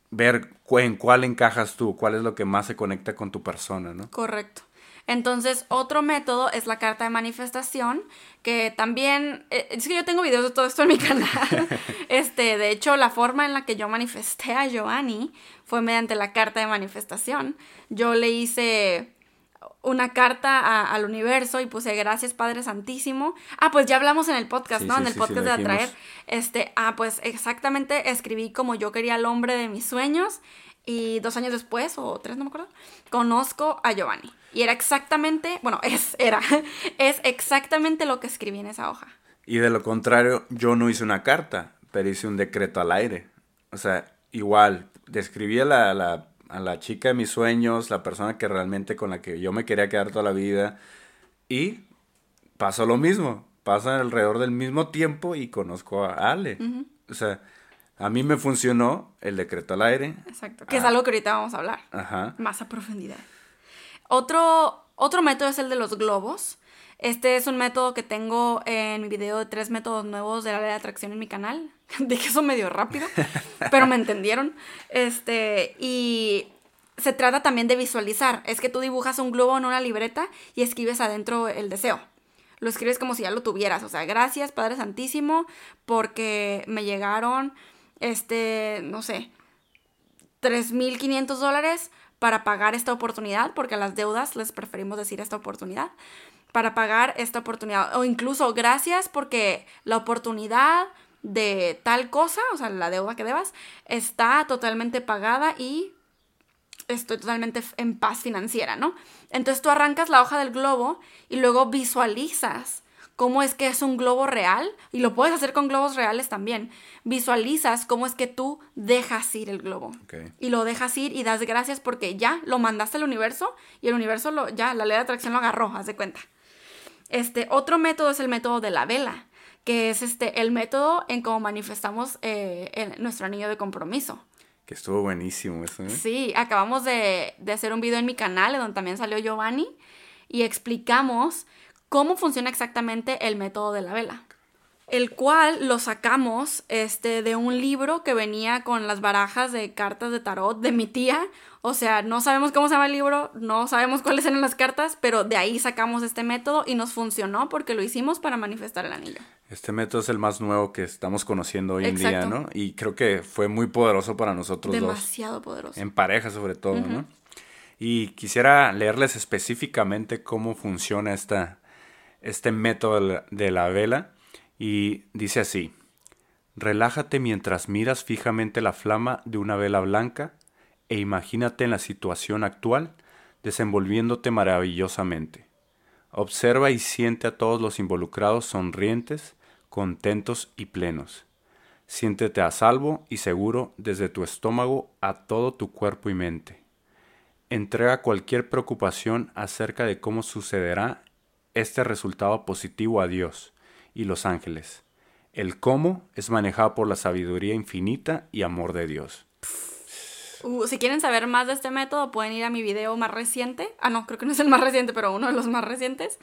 ver en cuál encajas tú, cuál es lo que más se conecta con tu persona, ¿no? Correcto. Entonces, otro método es la carta de manifestación, que también, eh, es que yo tengo videos de todo esto en mi canal. Este, de hecho, la forma en la que yo manifesté a Giovanni fue mediante la carta de manifestación. Yo le hice una carta a- al universo y puse gracias Padre Santísimo. Ah, pues ya hablamos en el podcast, Sí, ¿no? sí, en el sí, podcast de atraer. Este, ah, pues exactamente escribí como yo quería al hombre de mis sueños y dos años después, o tres, no me acuerdo, conozco a Giovanni. Y era exactamente, bueno, es, era, es exactamente lo que escribí en esa hoja. Y de lo contrario, yo no hice una carta, pero hice un decreto al aire. O sea, igual, describí a la, la- a la chica de mis sueños, la persona que realmente con la que yo me quería quedar toda la vida. Y pasó lo mismo. Pasa alrededor del mismo tiempo y conozco a Ale. O sea, a mí me funcionó el decreto al aire. Exacto. Que es Ah. algo que ahorita vamos a hablar. Ajá. más a profundidad. Otro, otro método es el de los globos. Este es un método que tengo en mi video de tres métodos nuevos de la ley de atracción en mi canal. Dije eso medio rápido, pero me entendieron. Este, y se trata también de visualizar. Es que tú dibujas un globo en una libreta y escribes adentro el deseo. Lo escribes como si ya lo tuvieras. O sea, gracias, Padre Santísimo, porque me llegaron, este, no sé, 3.500 dólares para pagar esta oportunidad, porque a las deudas les preferimos decir esta oportunidad, para pagar esta oportunidad. O incluso gracias porque la oportunidad de tal cosa, o sea, la deuda que debas, está totalmente pagada y estoy totalmente en paz financiera, ¿no? Entonces tú arrancas la hoja del globo y luego visualizas cómo es que es un globo real, y lo puedes hacer con globos reales también. Visualizas cómo es que tú dejas ir el globo. Y lo dejas ir y das gracias porque ya lo mandaste al universo y el universo lo, ya, la ley de atracción lo agarró, haz de cuenta. Este, otro método es el método de la vela, que es este, el método en cómo manifestamos eh, el- nuestro anillo de compromiso. Que estuvo buenísimo eso, ¿eh? Sí, acabamos de, de hacer un video en mi canal en donde también salió Giovanni y explicamos cómo funciona exactamente el método de la vela. El cual lo sacamos este, de un libro que venía con las barajas de cartas de tarot de mi tía. O sea, no sabemos cómo se llama el libro, no sabemos cuáles eran las cartas, pero de ahí sacamos este método y nos funcionó porque lo hicimos para manifestar el anillo. Este método es el más nuevo que estamos conociendo hoy en día. ¿no? Y creo que fue muy poderoso para nosotros dos. Demasiado poderoso. En pareja sobre todo, ¿no? Y quisiera leerles específicamente cómo funciona esta, este método de la- vela. Y dice así, relájate mientras miras fijamente la flama de una vela blanca e imagínate en la situación actual desenvolviéndote maravillosamente. Observa y siente a todos los involucrados sonrientes, contentos y plenos. Siéntete a salvo y seguro desde tu estómago a todo tu cuerpo y mente. Entrega cualquier preocupación acerca de cómo sucederá este resultado positivo a Dios y los ángeles. El cómo es manejado por la sabiduría infinita y amor de Dios. Uh, si quieren saber más de este método, pueden ir a mi video más reciente. Ah, no, creo que no es el más reciente, pero uno de los más recientes.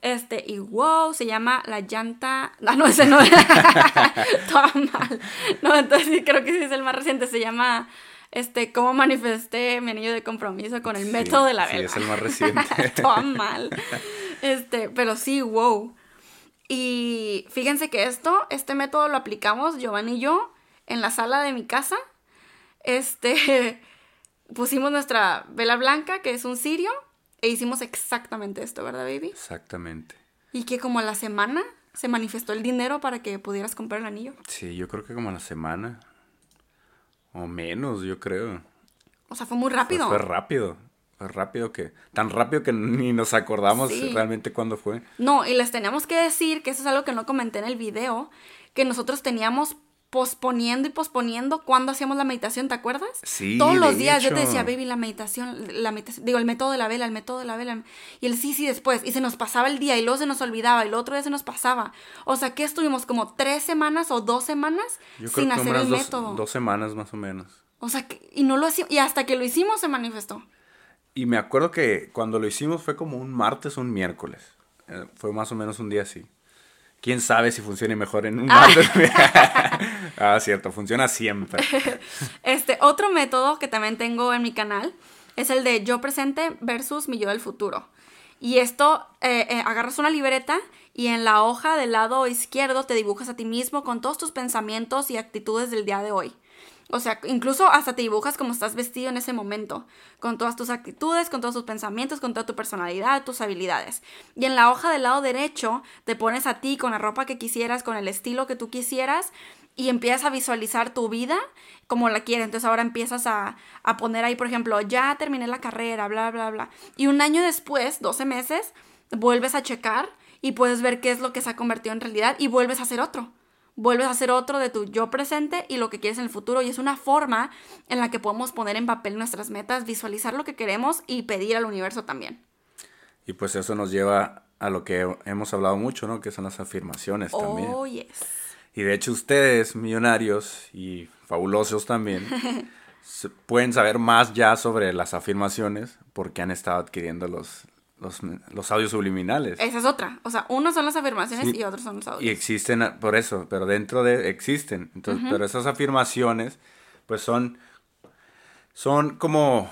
Este, y wow, se llama La Llanta. Ah, no, ese no. Toda mal. No, entonces sí, creo que sí es el más reciente. Se llama, este, Cómo manifesté mi anillo de compromiso con el Sí, método de la sí, vela. es el más reciente. Toda mal. Este, pero sí, wow. Y fíjense que esto, este método lo aplicamos Giovanni y yo en la sala de mi casa. Este, pusimos nuestra vela blanca, que es un cirio, e hicimos exactamente esto, ¿verdad, baby? Exactamente. Y que como a la semana se manifestó el dinero para que pudieras comprar el anillo. Sí, yo creo que como a la semana. O menos, yo creo. O sea, fue muy rápido. Fue, rápido. Fue rápido que. Tan rápido que ni nos acordamos Sí. realmente cuándo fue. No, y les teníamos que decir, que eso es algo que no comenté en el video, que nosotros teníamos posponiendo y posponiendo cuando hacíamos la meditación, ¿te acuerdas? Sí, Todos los días yo te decía, baby, la meditación, la meditación, digo, el método de la vela, el método de la vela. Y el sí, sí, después. Y se nos pasaba el día y luego se nos olvidaba y el otro día se nos pasaba. O sea, que estuvimos como tres semanas o dos semanas Yo creo sin que como hacer el dos, método. dos semanas más o menos. O sea, que- y no lo hacíamos, y hasta que lo hicimos se manifestó. Y me acuerdo que cuando lo hicimos fue como un martes o un miércoles. Eh, fue más o menos un día así. Quién sabe si funcione mejor en un martes. ah, cierto, funciona siempre. Este, otro método que también tengo en mi canal es el de yo presente versus mi yo del futuro. Y esto, eh, eh, agarras una libreta y en la hoja del lado izquierdo te dibujas a ti mismo con todos tus pensamientos y actitudes del día de hoy. O sea, incluso hasta te dibujas como estás vestido en ese momento, con todas tus actitudes, con todos tus pensamientos, con toda tu personalidad, tus habilidades. Y en la hoja del lado derecho te pones a ti con la ropa que quisieras, con el estilo que tú quisieras y empiezas a visualizar tu vida como la quieres. Entonces ahora empiezas a, a poner ahí, por ejemplo, ya terminé la carrera, bla, bla, bla. Y un año después, 12 meses, vuelves a checar y puedes ver qué es lo que se ha convertido en realidad y vuelves a hacer otro vuelves a hacer otro de tu yo presente y lo que quieres en el futuro. Y es una forma en la que podemos poner en papel nuestras metas, visualizar lo que queremos y pedir al universo también. Y pues eso nos lleva a lo que hemos hablado mucho, ¿no? Que son las afirmaciones también. Oh, yes. Y de hecho ustedes, millonarios y fabulosos también, pueden saber más ya sobre las afirmaciones porque han estado adquiriendo los, los, los audios subliminales. Esa es otra. O sea, unos son las afirmaciones Sí. y otros son los Y audios. existen, a- por eso, pero dentro de, existen. Entonces, pero esas afirmaciones, pues son, son como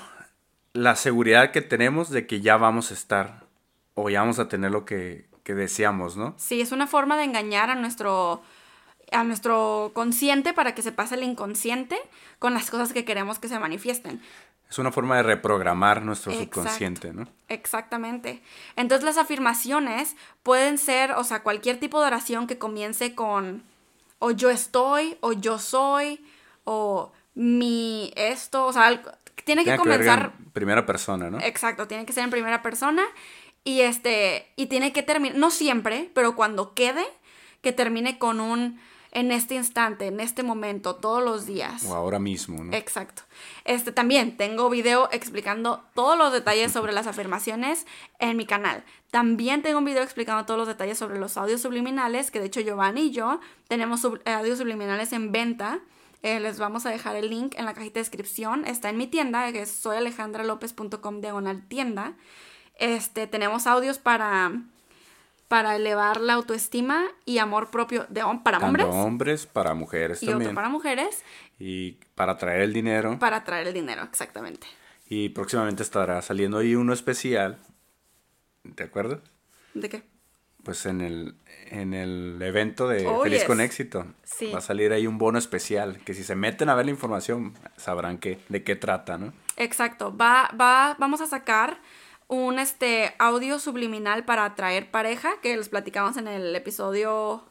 la seguridad que tenemos de que ya vamos a estar o ya vamos a tener lo que, que deseamos, ¿no? Sí, es una forma de engañar a nuestro a nuestro consciente para que se pase el inconsciente con las cosas que queremos que se manifiesten. Es una forma de reprogramar nuestro Exacto. subconsciente, ¿no? Exactamente. Entonces las afirmaciones pueden ser, o sea, cualquier tipo de oración que comience con o yo estoy, o yo soy, o mi esto, o sea, algo- tiene que Tiene que comenzar en primera persona, ¿no? Exacto, tiene que ser en primera persona y este y tiene que terminar, no siempre, pero cuando quede que termine con un en este instante, en este momento, todos los días. O ahora mismo, ¿no? Exacto. Este también tengo video explicando todos los detalles sobre las afirmaciones en mi canal. También tengo un video explicando todos los detalles sobre los audios subliminales, que de hecho Giovanni y yo tenemos sub- eh, audios subliminales en venta. Eh, les vamos a dejar el link en la cajita de descripción. Está en mi tienda, que es soyalejandralopez.com diagonal tienda. Este, tenemos audios para, para elevar la autoestima y amor propio de, para Tanto hombres hombres, para mujeres y también. otro para mujeres Y para traer el dinero. para traer el dinero, exactamente. Y próximamente estará saliendo ahí uno especial. ¿Te acuerdas? ¿De qué? Pues en el, en el evento de Oh, Feliz yes. con Éxito. Sí. Va a salir ahí un bono especial. Que si se meten a ver la información, sabrán que, de qué trata, ¿no? Exacto. Va, va, vamos a sacar un este audio subliminal para atraer pareja, que les platicamos en el episodio,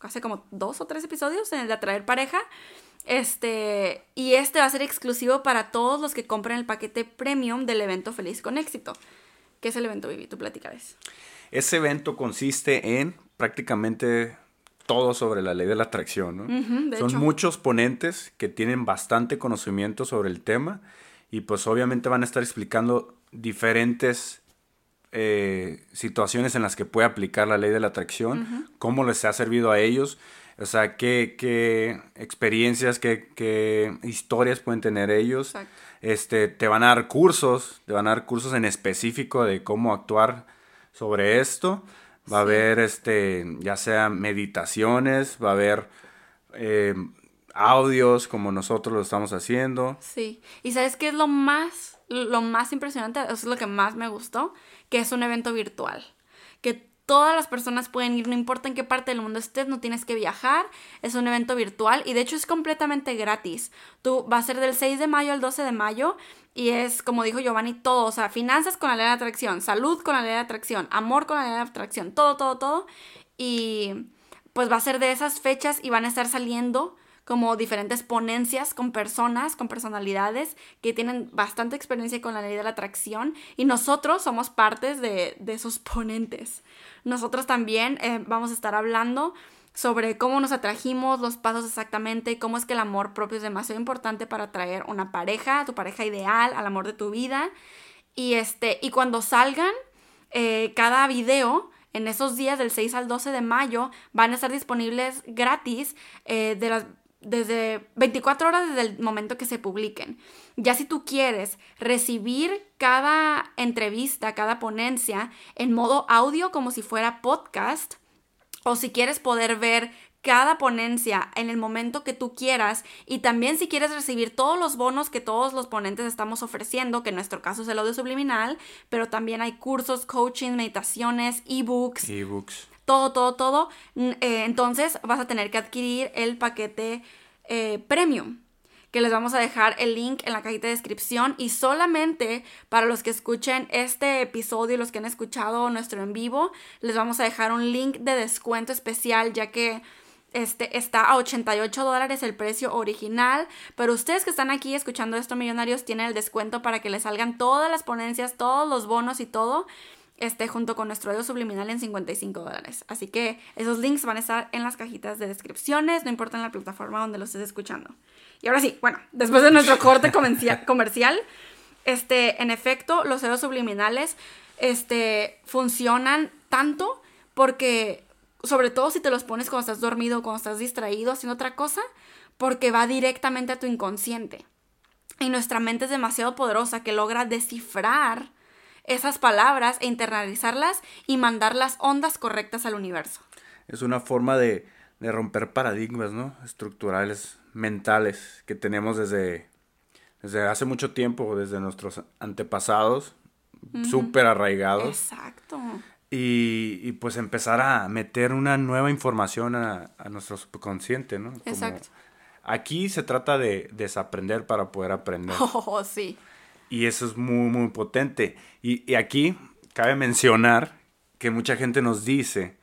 hace como dos o tres episodios, en el de atraer pareja. Este, y este va a ser exclusivo para todos los que compren el paquete premium del evento Feliz con Éxito. ¿Qué es el evento, Vivi? Tú platicarás. Ese evento consiste en prácticamente todo sobre la ley de la atracción, ¿no? Ujú, de Son hecho. muchos ponentes que tienen bastante conocimiento sobre el tema y pues obviamente van a estar explicando diferentes eh, situaciones en las que puede aplicar la ley de la atracción, cómo les ha servido a ellos, o sea, qué, qué experiencias, qué, qué historias pueden tener ellos. Exacto. Este, te van a dar cursos, te van a dar cursos en específico de cómo actuar sobre esto. Va a haber, este, ya sea meditaciones, va a haber eh, audios como nosotros lo estamos haciendo. Sí. ¿Y sabes qué es lo más, lo más impresionante? Eso es lo que más me gustó, que es un evento virtual. Que todas las personas pueden ir, no importa en qué parte del mundo estés, no tienes que viajar. Es un evento virtual y de hecho es completamente gratis. Tú va a ser del 6 de mayo al 12 de mayo y es, como dijo Giovanni, todo. O sea, finanzas con la ley de atracción, salud con la ley de atracción, amor con la ley de atracción, todo, todo, todo. Y pues va a ser de esas fechas y van a estar saliendo como diferentes ponencias con personas, con personalidades que tienen bastante experiencia con la ley de la atracción y nosotros somos partes de, esos ponentes. Nosotros también eh, vamos a estar hablando sobre cómo nos atrajimos, los pasos exactamente, cómo es que el amor propio es demasiado importante para atraer una pareja, tu pareja ideal, al amor de tu vida. Y, este, y cuando salgan eh, cada video, en esos días del 6 al 12 de mayo, van a estar disponibles gratis eh, de las, desde 24 horas desde el momento que se publiquen. Ya si tú quieres recibir cada entrevista, cada ponencia en modo audio como si fuera podcast, o si quieres poder ver cada ponencia en el momento que tú quieras y también si quieres recibir todos los bonos que todos los ponentes estamos ofreciendo, que en nuestro caso es el audio subliminal, pero también hay cursos, coaching, meditaciones, ebooks, Ebooks. Todo, todo, todo. Eh, entonces vas a tener que adquirir el paquete eh, premium, que les vamos a dejar el link en la cajita de descripción y solamente para los que escuchen este episodio, los que han escuchado nuestro en vivo, les vamos a dejar un link de descuento especial ya que este, está a 88 dólares el precio original, pero ustedes que están aquí escuchando esto, millonarios, tienen el descuento para que les salgan todas las ponencias, todos los bonos y todo, este, junto con nuestro audio subliminal en 55 dólares. Así que esos links van a estar en las cajitas de descripciones, no importa en la plataforma donde lo estés escuchando. Y ahora sí, bueno, después de nuestro corte comercia- comercial, este, en efecto, los audios subliminales, este, funcionan tanto porque sobre todo si te los pones cuando estás dormido, cuando estás distraído, haciendo otra cosa, porque va directamente a tu inconsciente. Y nuestra mente es demasiado poderosa que logra descifrar esas palabras e internalizarlas y mandar las ondas correctas al universo. Es una forma de, de romper paradigmas, ¿no? Estructurales, mentales, que tenemos desde, desde hace mucho tiempo, desde nuestros antepasados, súper arraigados. Exacto. Y, y, pues empezar a meter una nueva información a, a nuestro subconsciente, ¿no? Como- Exacto. Aquí se trata de desaprender para poder aprender. Oh, sí. Y eso es muy, muy potente. Y, y aquí cabe mencionar que mucha gente nos dice,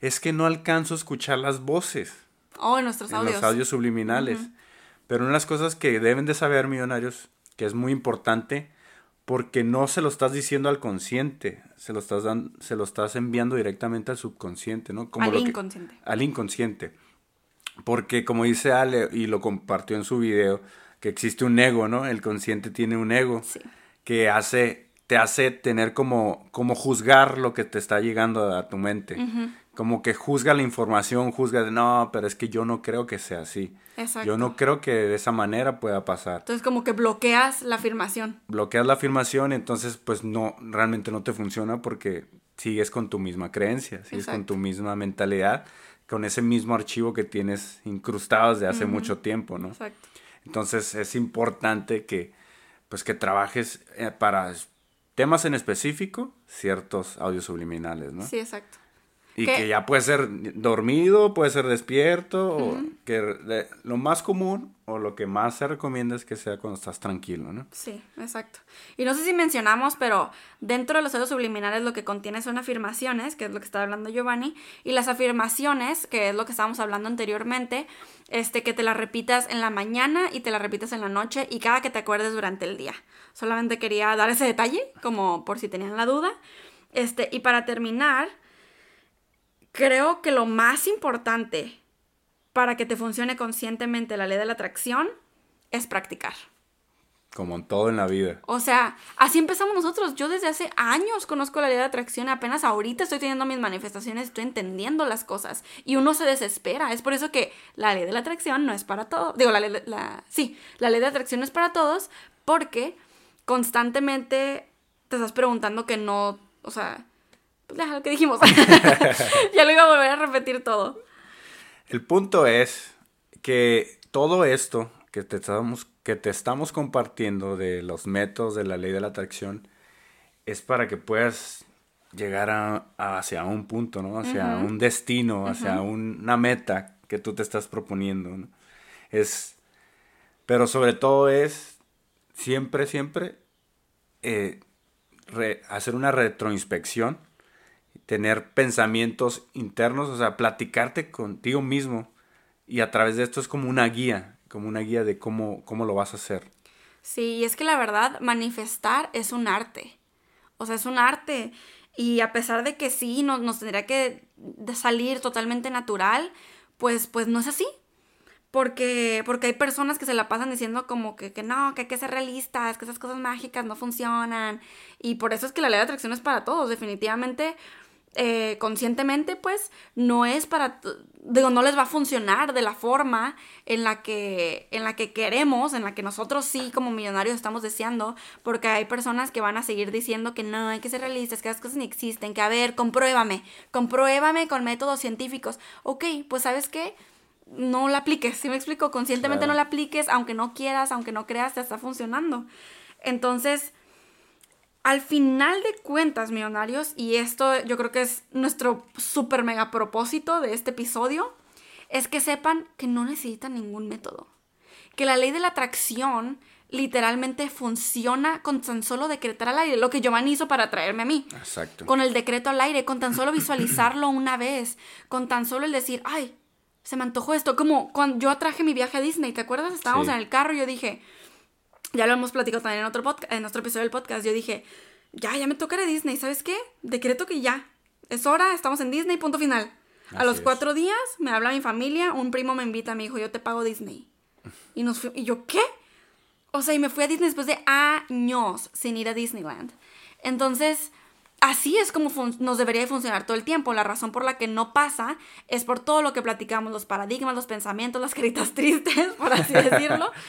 es que no alcanzo a escuchar las voces Oh, en nuestros en audios. los audios subliminales. Pero una de las cosas que deben de saber, millonarios, que es muy importante, porque no se lo estás diciendo al consciente, se lo estás, dan- se lo estás enviando directamente al subconsciente, ¿no? Al lo que- inconsciente. al inconsciente. Porque como dice Ale, y lo compartió en su video, que existe un ego, ¿no? El consciente tiene un ego Sí. que hace, te hace tener como, como juzgar lo que te está llegando a tu mente. Como que juzga la información, juzga de, no, pero es que yo no creo que sea así. Exacto. Yo no creo que de esa manera pueda pasar. Entonces como que bloqueas la afirmación. Bloqueas la afirmación, entonces pues no, realmente no te funciona porque sigues con tu misma creencia, sigues con tu misma mentalidad, con ese mismo archivo que tienes incrustado desde hace mucho tiempo, ¿no? Exacto. Entonces es importante que pues que trabajes eh, para temas en específico ciertos audios subliminales, ¿no? Sí, exacto. Y ¿Qué? que ya puede ser dormido, puede ser despierto, o que de- lo más común o lo que más se recomienda es que sea cuando estás tranquilo, ¿no? Sí, exacto. Y no sé si mencionamos, pero dentro de los audios subliminales lo que contiene son afirmaciones, que es lo que estaba hablando Giovanni, y las afirmaciones, que es lo que estábamos hablando anteriormente, este, que te las repitas en la mañana y te las repitas en la noche y cada que te acuerdes durante el día. Solamente quería dar ese detalle, como por si tenían la duda. Este, y para terminar, creo que lo más importante para que te funcione conscientemente la ley de la atracción es practicar. Como en todo en la vida. O sea, así empezamos nosotros. Yo desde hace años conozco la ley de atracción. Apenas ahorita estoy teniendo mis manifestaciones, estoy entendiendo las cosas. Y uno se desespera. Es por eso que la ley de la atracción no es para todos. Digo, la ley de la. Sí, la ley de atracción no es para todos. Porque constantemente te estás preguntando que no. O sea. Pues ya lo que dijimos. ya lo iba a volver a repetir todo. El punto es que todo esto que te estamos, que te estamos compartiendo de los métodos de la ley de la atracción es para que puedas llegar a, a- hacia un punto, ¿no? Hacia un destino, hacia un- una meta que tú te estás proponiendo, ¿no? Es, pero sobre todo es siempre, siempre eh, re- hacer una retroinspección tener pensamientos internos, o sea, platicarte contigo mismo y a través de esto es como una guía, como una guía de cómo, cómo lo vas a hacer. Sí, y es que la verdad, manifestar es un arte. O sea, es un arte. Y a pesar de que sí, nos, nos tendría que salir totalmente natural, pues, pues no es así. Porque, porque hay personas que se la pasan diciendo como que, que no, que hay que ser realistas, que esas cosas mágicas no funcionan. Y por eso es que la ley de atracción es para todos. Definitivamente, eh, conscientemente, pues, no es para, digo, no les va a funcionar de la forma en la que, en la que queremos, en la que nosotros sí como millonarios estamos deseando, porque hay personas que van a seguir diciendo que no, hay que ser realistas, que las cosas ni existen, que a ver, compruébame, compruébame con métodos científicos. Ok, pues sabes qué, no la apliques, ¿sí me explico? Conscientemente Claro. no la apliques, aunque no quieras, aunque no creas, te está funcionando. Entonces, al final de cuentas, millonarios, y esto yo creo que es nuestro super mega propósito de este episodio, es que sepan que no necesitan ningún método. que la ley de la atracción literalmente funciona con tan solo decretar al aire, lo que Giovanni hizo para traerme a mí. Exacto. Con el decreto al aire, con tan solo visualizarlo una vez, con tan solo el decir, ay, se me antojó esto. Como cuando yo atraje mi viaje a Disney, ¿te acuerdas? Estábamos Sí. en el carro y yo dije, ya lo hemos platicado también en otro, podcast, en otro episodio del podcast, yo dije, ya, ya me toca ir a Disney, ¿sabes qué? Decreto que ya, es hora, estamos en Disney, punto final. a los es. cuatro días me habla mi familia, un primo me invita, me dijo, yo te pago Disney. Y, nos fui- y yo, ¿qué? O sea, y me fui a Disney después de años sin ir a Disneyland. Entonces, así es como nos debería de funcionar todo el tiempo. La razón por la que no pasa es por todo lo que platicamos, los paradigmas, los pensamientos, las caritas tristes, por así decirlo.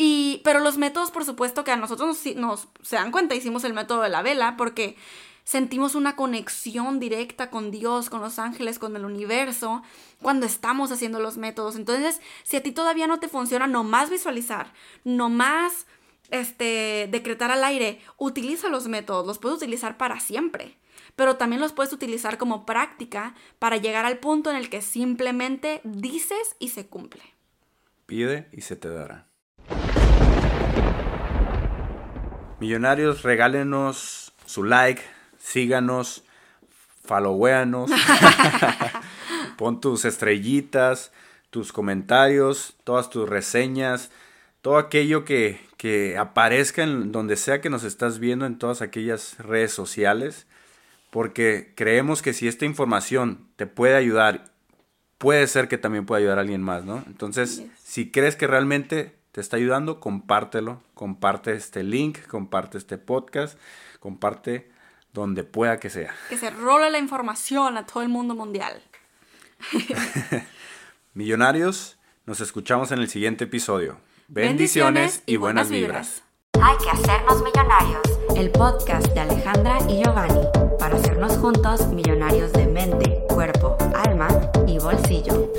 Y, pero los métodos, por supuesto, que a nosotros nos, se dan cuenta, hicimos el método de la vela porque sentimos una conexión directa con Dios, con los ángeles, con el universo, cuando estamos haciendo los métodos. Entonces, si a ti todavía no te funciona, nomás visualizar, nomás este, decretar al aire, utiliza los métodos, los puedes utilizar para siempre. Pero también los puedes utilizar como práctica para llegar al punto en el que simplemente dices y se cumple. Pide y se te dará. Millonarios, regálenos su like, síganos, followéanos, pon tus estrellitas, tus comentarios, todas tus reseñas, todo aquello que, que aparezca en donde sea que nos estás viendo en todas aquellas redes sociales, porque creemos que si esta información te puede ayudar puede ser que también pueda ayudar a alguien más, ¿no? Entonces, si crees que realmente te está ayudando, compártelo, comparte este link, comparte este podcast, comparte donde pueda que sea. Que se role la información a todo el mundo mundial. Millonarios, nos escuchamos en el siguiente episodio. Bendiciones, y buenas vibras. Hay que hacernos millonarios. El podcast de Alejandra y Giovanni para hacernos juntos millonarios de mente, cuerpo, alma y bolsillo.